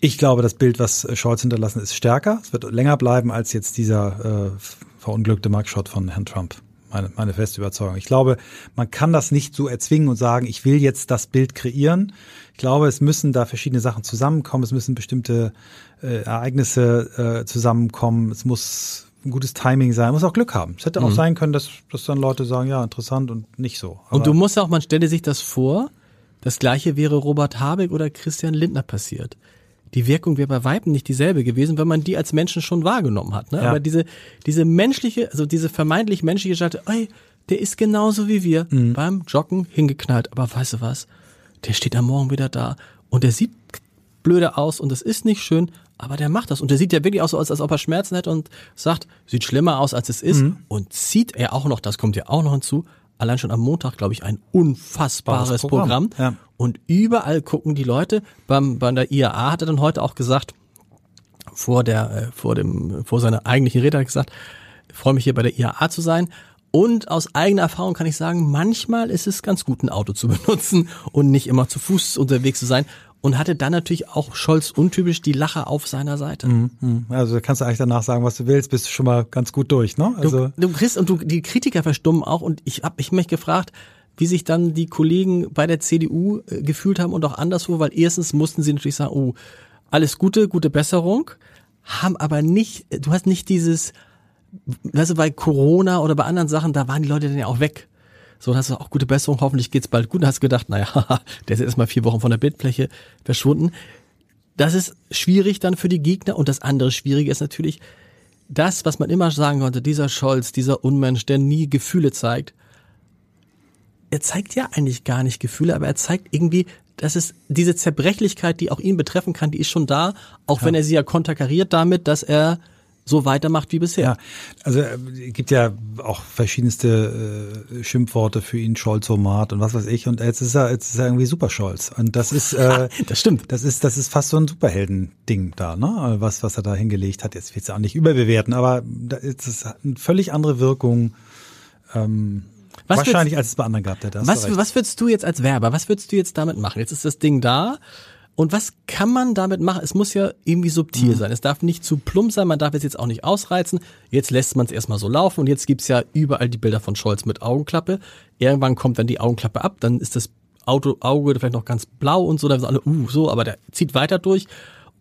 Ich glaube, das Bild, was Scholz hinterlassen, ist stärker. Es wird länger bleiben als jetzt dieser äh, verunglückte Mugshot von Herrn Trump. Meine, meine feste Überzeugung. Ich glaube, man kann das nicht so erzwingen und sagen, ich will jetzt das Bild kreieren. Ich glaube, es müssen da verschiedene Sachen zusammenkommen. Es müssen bestimmte äh, Ereignisse äh, zusammenkommen. Es muss ein gutes Timing sein, muss auch Glück haben. Es hätte mhm. auch sein können, dass, dass dann Leute sagen, ja, interessant und nicht so. Aber und du musst auch, man stelle sich das vor, das gleiche wäre Robert Habeck oder Christian Lindner passiert. Die Wirkung wäre bei Weitem nicht dieselbe gewesen, wenn man die als Menschen schon wahrgenommen hat. Ne? Ja. Aber diese, diese menschliche, also diese vermeintlich menschliche Schalte, ey, der ist genauso wie wir mhm. beim Joggen hingeknallt. Aber weißt du was? Der steht am Morgen wieder da und der sieht blöde aus und das ist nicht schön, aber der macht das. Und der sieht ja wirklich aus, als ob er Schmerzen hätte und sagt, sieht schlimmer aus, als es ist. Mhm. Und zieht er auch noch, das kommt ja auch noch hinzu, allein schon am Montag, glaube ich, ein unfassbares Programm. Programm. Ja. Und überall gucken die Leute. Beim, bei der IAA hat er dann heute auch gesagt, vor der, äh, vor dem, vor seiner eigentlichen Rede hat er gesagt, freue mich hier bei der IAA zu sein. Und aus eigener Erfahrung kann ich sagen, manchmal ist es ganz gut, ein Auto zu benutzen und nicht immer zu Fuß unterwegs zu sein und hatte dann natürlich auch Scholz untypisch die Lache auf seiner Seite. Mhm, mhm. Also kannst du eigentlich danach sagen, was du willst, bist du schon mal ganz gut durch, ne? Also du, du kriegst und du die Kritiker verstummen auch und ich habe ich mich gefragt, wie sich dann die Kollegen bei der CDU äh, gefühlt haben und auch anderswo, weil erstens mussten sie natürlich sagen, oh, alles Gute, gute Besserung, haben aber nicht, du hast nicht dieses weißt du, bei Corona oder bei anderen Sachen, da waren die Leute dann ja auch weg. So, dann hast du auch gute Besserung, hoffentlich geht's bald gut. Und hast gedacht, naja, der ist erstmal vier Wochen von der Bildfläche verschwunden. Das ist schwierig dann für die Gegner. Und das andere Schwierige ist natürlich, das, was man immer sagen konnte, dieser Scholz, dieser Unmensch, der nie Gefühle zeigt, er zeigt ja eigentlich gar nicht Gefühle, aber er zeigt irgendwie, dass es diese Zerbrechlichkeit, die auch ihn betreffen kann, die ist schon da, auch ja. wenn er sie ja konterkariert damit, dass er so weitermacht wie bisher. Ja, also es äh, gibt ja auch verschiedenste äh, Schimpfworte für ihn, Scholzomat und was weiß ich. Und jetzt ist er, jetzt ist er irgendwie super Scholz. Und das ist, äh, das stimmt. Das ist, das ist fast so ein Superhelden-Ding da, ne? Was, was er da hingelegt hat. Jetzt will ich es auch nicht überbewerten, aber da ist es eine völlig andere Wirkung. Ähm, was wahrscheinlich, als es bei anderen gab. Der, was, was würdest du jetzt als Werber, was würdest du jetzt damit machen? Jetzt ist das Ding da und was kann man damit machen? Es muss ja irgendwie subtil mhm. sein. Es darf nicht zu plump sein, man darf es jetzt auch nicht ausreizen. Jetzt lässt man es erstmal so laufen und jetzt gibt's ja überall die Bilder von Scholz mit Augenklappe. Irgendwann kommt dann die Augenklappe ab, dann ist das Auto, Auge vielleicht noch ganz blau und so, da sind alle, uh, so, aber der zieht weiter durch.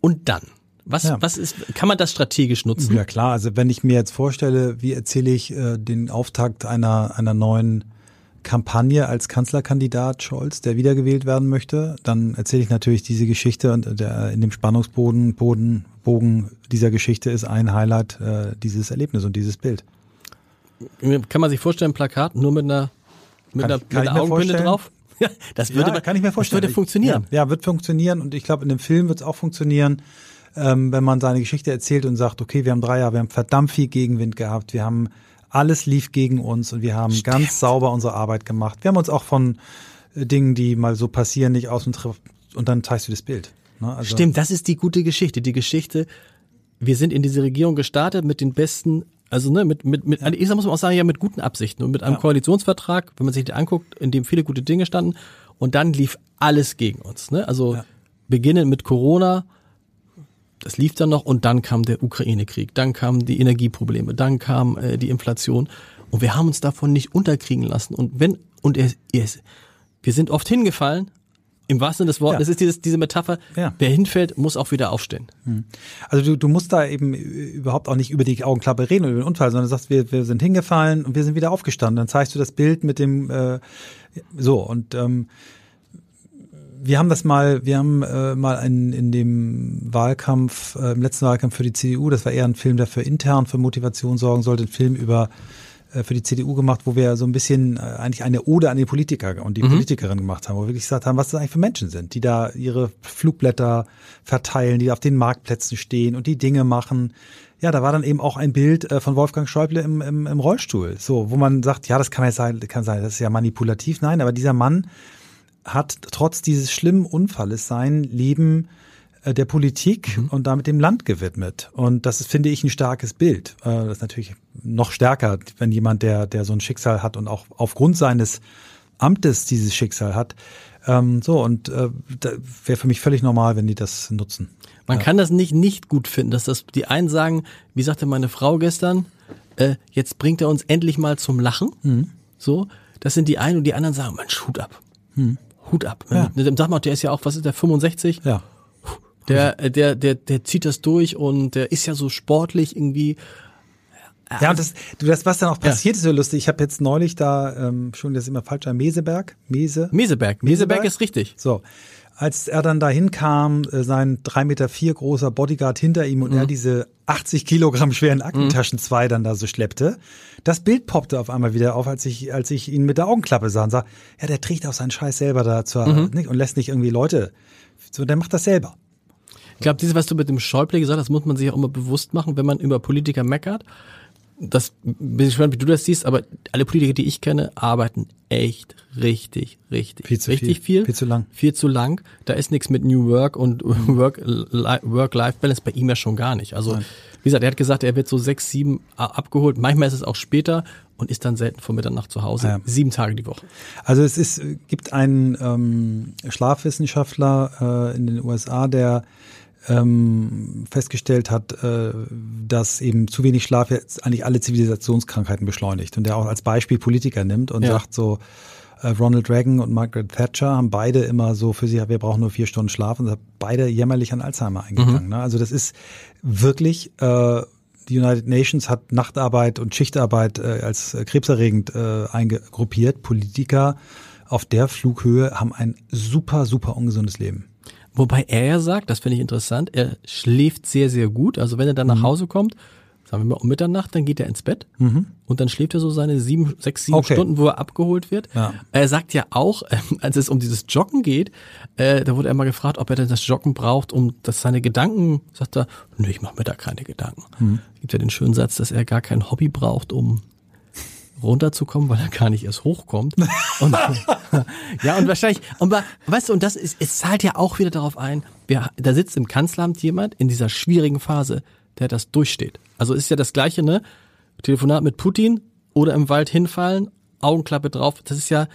Und dann? Was, ja. was ist, kann man das strategisch nutzen? Ja klar, also wenn ich mir jetzt vorstelle, wie erzähle ich äh, den Auftakt einer, einer neuen Kampagne als Kanzlerkandidat Scholz, der wiedergewählt werden möchte, dann erzähle ich natürlich diese Geschichte und der, in dem Spannungsboden Boden, Bogen dieser Geschichte ist ein Highlight äh, dieses Erlebnis und dieses Bild. Kann man sich vorstellen, Plakat nur mit einer mit kann einer, ich, mit einer Augenbinde drauf? Ja, das würde, ja, kann ich mir vorstellen. Das würde funktionieren. Ja, ja wird funktionieren und ich glaube, in dem Film wird es auch funktionieren, ähm, wenn man seine Geschichte erzählt und sagt, okay, wir haben drei Jahre, wir haben verdammt viel Gegenwind gehabt, wir haben alles lief gegen uns und wir haben Stimmt. ganz sauber unsere Arbeit gemacht. Wir haben uns auch von äh, Dingen, die mal so passieren, nicht aus dem Triff und dann zeigst du das Bild. Ne? Also Stimmt, das ist die gute Geschichte. Die Geschichte, wir sind in diese Regierung gestartet mit den besten, also ne, mit, mit, mit ja. ich muss man auch sagen, ja, mit guten Absichten und mit einem ja. Koalitionsvertrag, wenn man sich den anguckt, in dem viele gute Dinge standen und dann lief alles gegen uns. Ne? Also ja. beginnen mit Corona, das lief dann noch und dann kam der Ukraine-Krieg, dann kamen die Energieprobleme, dann kam äh, die Inflation und wir haben uns davon nicht unterkriegen lassen. Und wenn, und er, er, wir sind oft hingefallen, im wahrsten Sinne des Wortes, ja. das ist dieses, diese Metapher, ja. wer hinfällt, muss auch wieder aufstehen. Hm. Also du, du musst da eben überhaupt auch nicht über die Augenklappe reden oder über den Unfall, sondern du sagst, wir, wir sind hingefallen und wir sind wieder aufgestanden. Dann zeigst du das Bild mit dem äh, so und ähm, wir haben das mal, wir haben äh, mal in, in dem Wahlkampf, äh, im letzten Wahlkampf für die CDU, das war eher ein Film, der für intern für Motivation sorgen sollte, ein Film über äh, für die CDU gemacht, wo wir so ein bisschen äh, eigentlich eine Ode an die Politiker und die mhm. Politikerin gemacht haben, wo wir wirklich gesagt haben, was das eigentlich für Menschen sind, die da ihre Flugblätter verteilen, die auf den Marktplätzen stehen und die Dinge machen. Ja, da war dann eben auch ein Bild äh, von Wolfgang Schäuble im, im, im Rollstuhl, so, wo man sagt, ja, das kann ja sein, kann sein, das ist ja manipulativ. Nein, aber dieser Mann, hat trotz dieses schlimmen Unfalles sein Leben äh, der Politik mhm. und damit dem Land gewidmet. Und das ist, finde ich, ein starkes Bild. Äh, das ist natürlich noch stärker, wenn jemand, der, der so ein Schicksal hat und auch aufgrund seines Amtes dieses Schicksal hat. Ähm, so, und äh, wäre für mich völlig normal, wenn die das nutzen. Man ja. kann das nicht nicht gut finden, dass das die einen sagen, wie sagte meine Frau gestern, äh, jetzt bringt er uns endlich mal zum Lachen. Mhm. So, das sind die einen und die anderen sagen, man Hut ab. Mhm. Hut ab. Ja. Sag mal, der ist ja auch, was ist der, 65? Ja. Der, äh, der, der, der zieht das durch und der ist ja so sportlich irgendwie. Ja, und das, du, das, was dann auch passiert, ja. ist so lustig. Ich habe jetzt neulich da, ähm, schon das ist immer falsch, Meseberg, Mese. Meseberg, Meseberg ist richtig. So. Als er dann dahin kam, äh, sein drei Meter vier großer Bodyguard hinter ihm und mhm. er diese 80 Kilogramm schweren Aktentaschen mhm. zwei dann da so schleppte, das Bild poppte auf einmal wieder auf, als ich, als ich ihn mit der Augenklappe sah und sah, ja, der trägt auch seinen Scheiß selber da zur, mhm. nicht, und lässt nicht irgendwie Leute, so, der macht das selber. Ich glaube, dieses, was du mit dem Schäuble gesagt hast, muss man sich auch immer bewusst machen, wenn man über Politiker meckert. Das bin ich gespannt, wie du das siehst, aber alle Politiker, die ich kenne, arbeiten echt richtig, richtig, viel zu richtig viel, viel, viel zu lang, viel zu lang. Da ist nichts mit New Work und Work Work-Life Balance bei ihm ja schon gar nicht. Also Nein. wie gesagt, er hat gesagt, er wird so sechs, sieben abgeholt. Manchmal ist es auch später und ist dann selten vor Mitternacht zu Hause. Ja. Sieben Tage die Woche. Also es ist gibt einen ähm, Schlafwissenschaftler äh, in den USA, der ähm, festgestellt hat, äh, dass eben zu wenig Schlaf jetzt eigentlich alle Zivilisationskrankheiten beschleunigt und der auch als Beispiel Politiker nimmt und ja. sagt so, äh, Ronald Reagan und Margaret Thatcher haben beide immer so für sich, wir brauchen nur vier Stunden Schlaf und beide jämmerlich an Alzheimer eingegangen. Mhm. Ne? Also das ist wirklich äh, die United Nations hat Nachtarbeit und Schichtarbeit äh, als krebserregend äh, eingegruppiert. Politiker auf der Flughöhe haben ein super, super ungesundes Leben. Wobei er ja sagt, das finde ich interessant, er schläft sehr, sehr gut. Also wenn er dann nach Mhm. Hause kommt, sagen wir mal um Mitternacht, dann geht er ins Bett und dann schläft er so seine sieben, sechs, sieben Mhm. Okay. Stunden, wo er abgeholt wird. Ja. Er sagt ja auch, ähm, als es um dieses Joggen geht, äh, da wurde er mal gefragt, ob er denn das Joggen braucht, um dass seine Gedanken, sagt er, nö, ich mache mir da keine Gedanken. Mhm. Gibt ja den schönen Satz, dass er gar kein Hobby braucht, um runterzukommen, weil er gar nicht erst hochkommt. Und, ja, und wahrscheinlich, und weißt du, und das ist, es zahlt ja auch wieder darauf ein, wir, da sitzt im Kanzleramt jemand in dieser schwierigen Phase, der das durchsteht. Also ist ja das Gleiche, ne? Telefonat mit Putin oder im Wald hinfallen, Augenklappe drauf, das ist ja,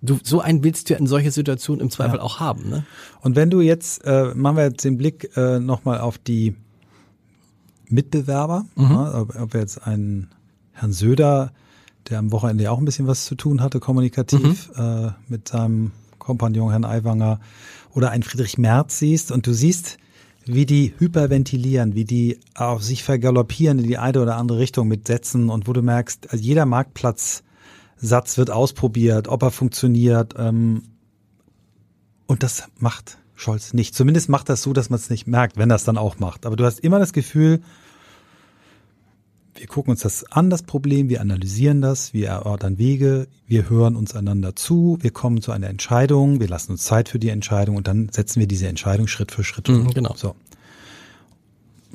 du, so einen willst du ja in solche Situationen im Zweifel auch haben, ne? Und wenn du jetzt, äh, machen wir jetzt den Blick äh, nochmal auf die Mitbewerber, ja, ob, ob wir jetzt einen Herrn Söder, der am Wochenende auch ein bisschen was zu tun hatte, kommunikativ, äh, mit seinem Kompagnon Herrn Aiwanger, oder einen Friedrich Merz siehst und du siehst, wie die hyperventilieren, wie die auf sich vergaloppieren in die eine oder andere Richtung mit Sätzen und wo du merkst, also jeder Marktplatzsatz wird ausprobiert, ob er funktioniert, ähm, und das macht Scholz nicht. Zumindest macht das so, dass man es nicht merkt, wenn er es dann auch macht. Aber du hast immer das Gefühl, wir gucken uns das an, das Problem, wir analysieren das, wir erörtern Wege, wir hören uns einander zu, wir kommen zu einer Entscheidung, wir lassen uns Zeit für die Entscheidung und dann setzen wir diese Entscheidung Schritt für Schritt um. Mhm, genau. So.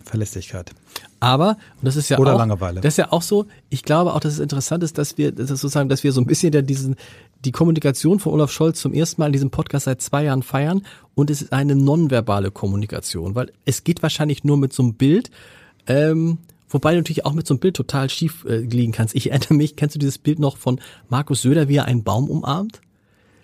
Verlässlichkeit. Aber, und das ist ja Oder auch, Langeweile. das ist ja auch so, ich glaube auch, dass es interessant ist, dass wir, dass sozusagen, dass wir so ein bisschen dann diesen, die Kommunikation von Olaf Scholz zum ersten Mal in diesem Podcast seit zwei Jahren feiern und es ist eine nonverbale Kommunikation, weil es geht wahrscheinlich nur mit so einem Bild, ähm, wobei du natürlich auch mit so einem Bild total schief äh, liegen kannst. Ich erinnere mich, kennst du dieses Bild noch von Markus Söder, wie er einen Baum umarmt?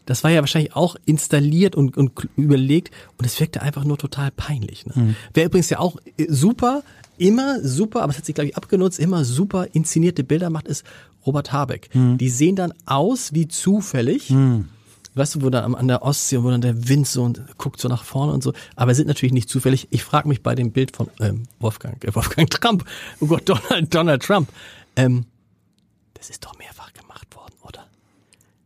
Das war ja wahrscheinlich auch installiert und, und überlegt und es wirkte einfach nur total peinlich. Ne? Mhm. Wer übrigens ja auch äh, super, immer super, aber es hat sich glaube ich abgenutzt, immer super inszenierte Bilder macht, ist Robert Habeck. Mhm. Die sehen dann aus wie zufällig. Weißt du, wo dann am- an der Ostsee, wo dann der Wind so und guckt so nach vorne und so, aber sind natürlich nicht zufällig. Ich frage mich bei dem Bild von ähm, Wolfgang, äh, Wolfgang Trump, oh Gott, Donald, Donald Trump, ähm, das ist doch mehrfach gemacht worden, oder?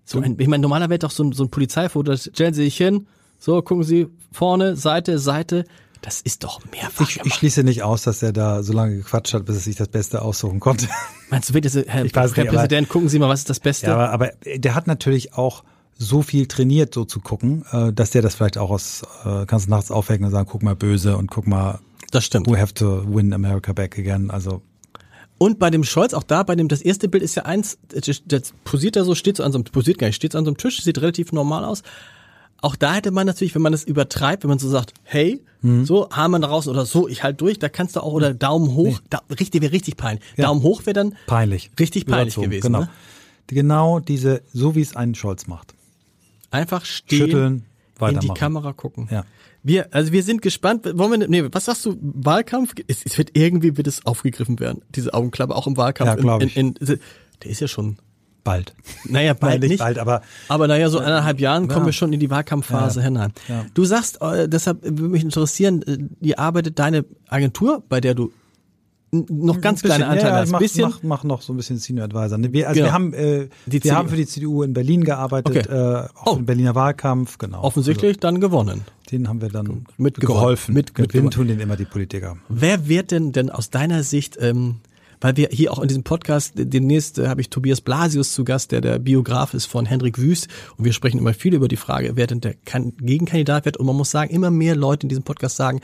So ein, ich meine, normalerweise doch so ein, so ein Polizeifoto, das stellen Sie sich hin, so, gucken Sie vorne, Seite, Seite. Das ist doch mehrfach Ich, ich gemacht. schließe nicht aus, dass er da so lange gequatscht hat, bis er sich das Beste aussuchen konnte. Meinst du dass- Herr, Ich Herr nicht, aber- Präsident, gucken Sie mal, was ist das Beste? Ja, aber, aber der hat natürlich auch so viel trainiert, so zu gucken, äh, dass der das vielleicht auch aus, äh, kannst du nachts aufwecken und sagen, guck mal böse und guck mal, das stimmt. we have to win America back again. Also Und bei dem Scholz, auch da, bei dem, das erste Bild ist ja eins, das posiert da so, steht so an so einem, posiert gar nicht, steht so an so einem Tisch, sieht relativ normal aus. Auch da hätte man natürlich, wenn man das übertreibt, wenn man so sagt, hey, Mhm. so, Hamann raus oder so, ich halt durch, da kannst du auch, oder Daumen hoch, da, richtig, wäre richtig peinlich. Ja. Daumen hoch wäre dann peinlich. richtig peinlich Überzogen, gewesen. Genau. Ne? Genau diese, so wie es ein Scholz macht. Einfach stehen, Schütteln, in die. Kamera gucken. Ja. Wir, also wir sind gespannt. Wollen wir, nee, was sagst du? Wahlkampf? Es, es wird irgendwie wird es aufgegriffen werden. Diese Augenklappe auch im Wahlkampf. Ja, glaub ich. In, in, in, der ist ja schon, Bald. naja, bald nicht bald, aber Aber naja, so eineinhalb Jahren kommen Ja. wir schon in die Wahlkampfphase Ja. hinein. Ja. Du sagst, äh, deshalb würde mich interessieren, äh, die arbeitet deine Agentur, bei der du noch ganz kleine Bisschen, Anteile ja, hast. mach, bisschen, Mach, mach noch so ein bisschen Senior Advisor. Ne, Wir, also Genau. wir haben, äh, Die wir CDU. haben für die CDU in Berlin gearbeitet, Okay. äh, auch Oh. den Berliner Wahlkampf, genau. offensichtlich dann gewonnen. Also, den haben wir dann Mitgewonnen. geholfen. Mit- Gewinnen tun den immer die Politiker. Wer wird denn denn aus deiner Sicht, ähm, weil wir hier auch in diesem Podcast, demnächst äh, habe ich Tobias Blasius zu Gast, der der Biograf ist von Hendrik Wüst und wir sprechen immer viel über die Frage, wer denn der kan Gegenkandidat wird und man muss sagen, immer mehr Leute in diesem Podcast sagen,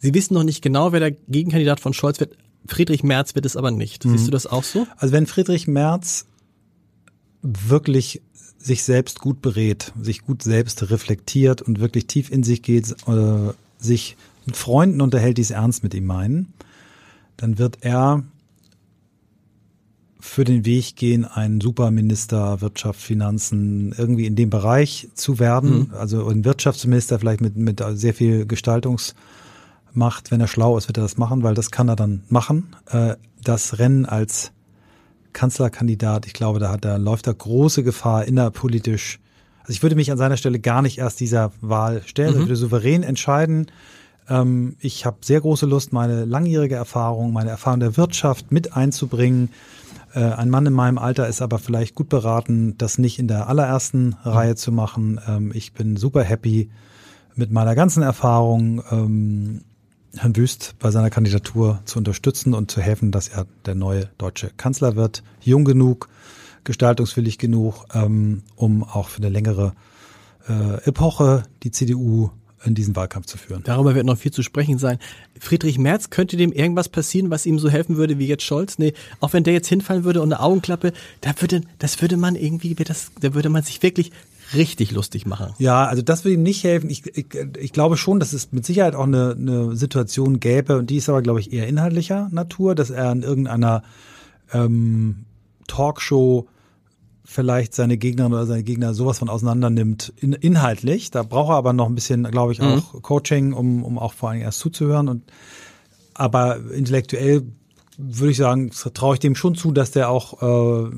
sie wissen noch nicht genau, wer der Gegenkandidat von Scholz wird. Friedrich Merz wird es aber nicht. Siehst du das auch so? Also wenn Friedrich Merz wirklich sich selbst gut berät, sich gut selbst reflektiert und wirklich tief in sich geht, äh, sich mit Freunden unterhält, die es ernst mit ihm meinen, dann wird er für den Weg gehen, ein Superminister Wirtschaft, Finanzen, irgendwie in dem Bereich zu werden. Also ein Wirtschaftsminister vielleicht mit, mit sehr viel Gestaltungs- macht, wenn er schlau ist, wird er das machen, weil das kann er dann machen. Äh, das Rennen als Kanzlerkandidat, ich glaube, da hat er, läuft da große Gefahr innerpolitisch. Also ich würde mich an seiner Stelle gar nicht erst dieser Wahl stellen, ich würde souverän entscheiden, Ähm, ich habe sehr große Lust, meine langjährige Erfahrung, meine Erfahrung der Wirtschaft mit einzubringen. Äh, ein Mann in meinem Alter ist aber vielleicht gut beraten, das nicht in der allerersten Reihe zu machen. Ähm, ich bin super happy mit meiner ganzen Erfahrung. Herrn Wüst bei seiner Kandidatur zu unterstützen und zu helfen, dass er der neue deutsche Kanzler wird. Jung genug, gestaltungswillig genug, ähm, um auch für eine längere äh, Epoche die CDU in diesen Wahlkampf zu führen. Darüber wird noch viel zu sprechen sein. Friedrich Merz, könnte dem irgendwas passieren, was ihm so helfen würde wie jetzt Scholz? Nee, auch wenn der jetzt hinfallen würde und eine Augenklappe, da würde, das würde man irgendwie, das, da würde man sich wirklich richtig lustig machen. Ja, also das würde ihm nicht helfen. Ich, ich, ich glaube schon, dass es mit Sicherheit auch eine, eine Situation gäbe, und die ist aber, glaube ich, eher inhaltlicher Natur, dass er in irgendeiner ähm, Talkshow vielleicht seine Gegnerin oder seine Gegner sowas von auseinander nimmt, in, inhaltlich. Da braucht er aber noch ein bisschen, glaube ich, mhm. auch mhm. Coaching, um, um auch vor allen Dingen erst zuzuhören. Und aber intellektuell würde ich sagen, traue ich dem schon zu, dass der auch äh,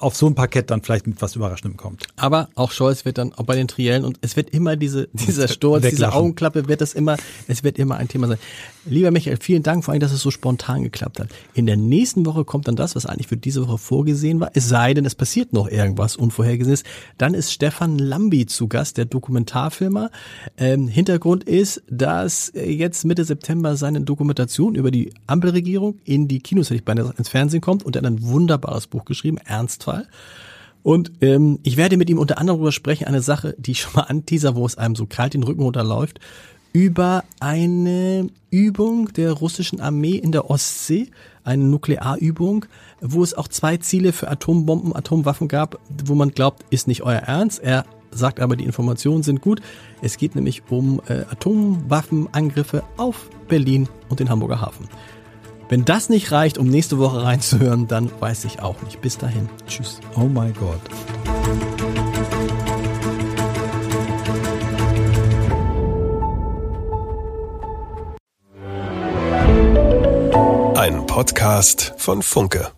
auf so ein Parkett dann vielleicht mit was Überraschendem kommt. Aber auch Scholz wird dann auch bei den Triellen und es wird immer diese, dieser Sturz, diese Augenklappe wird das immer, es wird immer ein Thema sein. Lieber Michael, vielen Dank vor allem, dass es so spontan geklappt hat. In der nächsten Woche kommt dann das, was eigentlich für diese Woche vorgesehen war. Es sei denn, es passiert noch irgendwas Unvorhergesehenes. Dann ist Stefan Lambi zu Gast, der Dokumentarfilmer. Ähm, Hintergrund ist, dass jetzt Mitte September seine Dokumentation über die Ampelregierung in die Kinos, hätte ich beinahe ins Fernsehen kommt und er hat ein wunderbares Buch geschrieben, Ernstfall. Und ähm, ich werde mit ihm unter anderem darüber sprechen, eine Sache, die ich schon mal anteaser, wo es einem so kalt den Rücken runterläuft, über eine Übung der russischen Armee in der Ostsee, eine Nuklearübung, wo es auch zwei Ziele für Atombomben, Atomwaffen gab, wo man glaubt, ist nicht euer Ernst. Er sagt aber, die Informationen sind gut. Es geht nämlich um äh, Atomwaffenangriffe auf Berlin und den Hamburger Hafen. Wenn das nicht reicht, um nächste Woche reinzuhören, dann weiß ich auch nicht. Bis dahin. Tschüss. Oh mein Gott. Ein Podcast von Funke.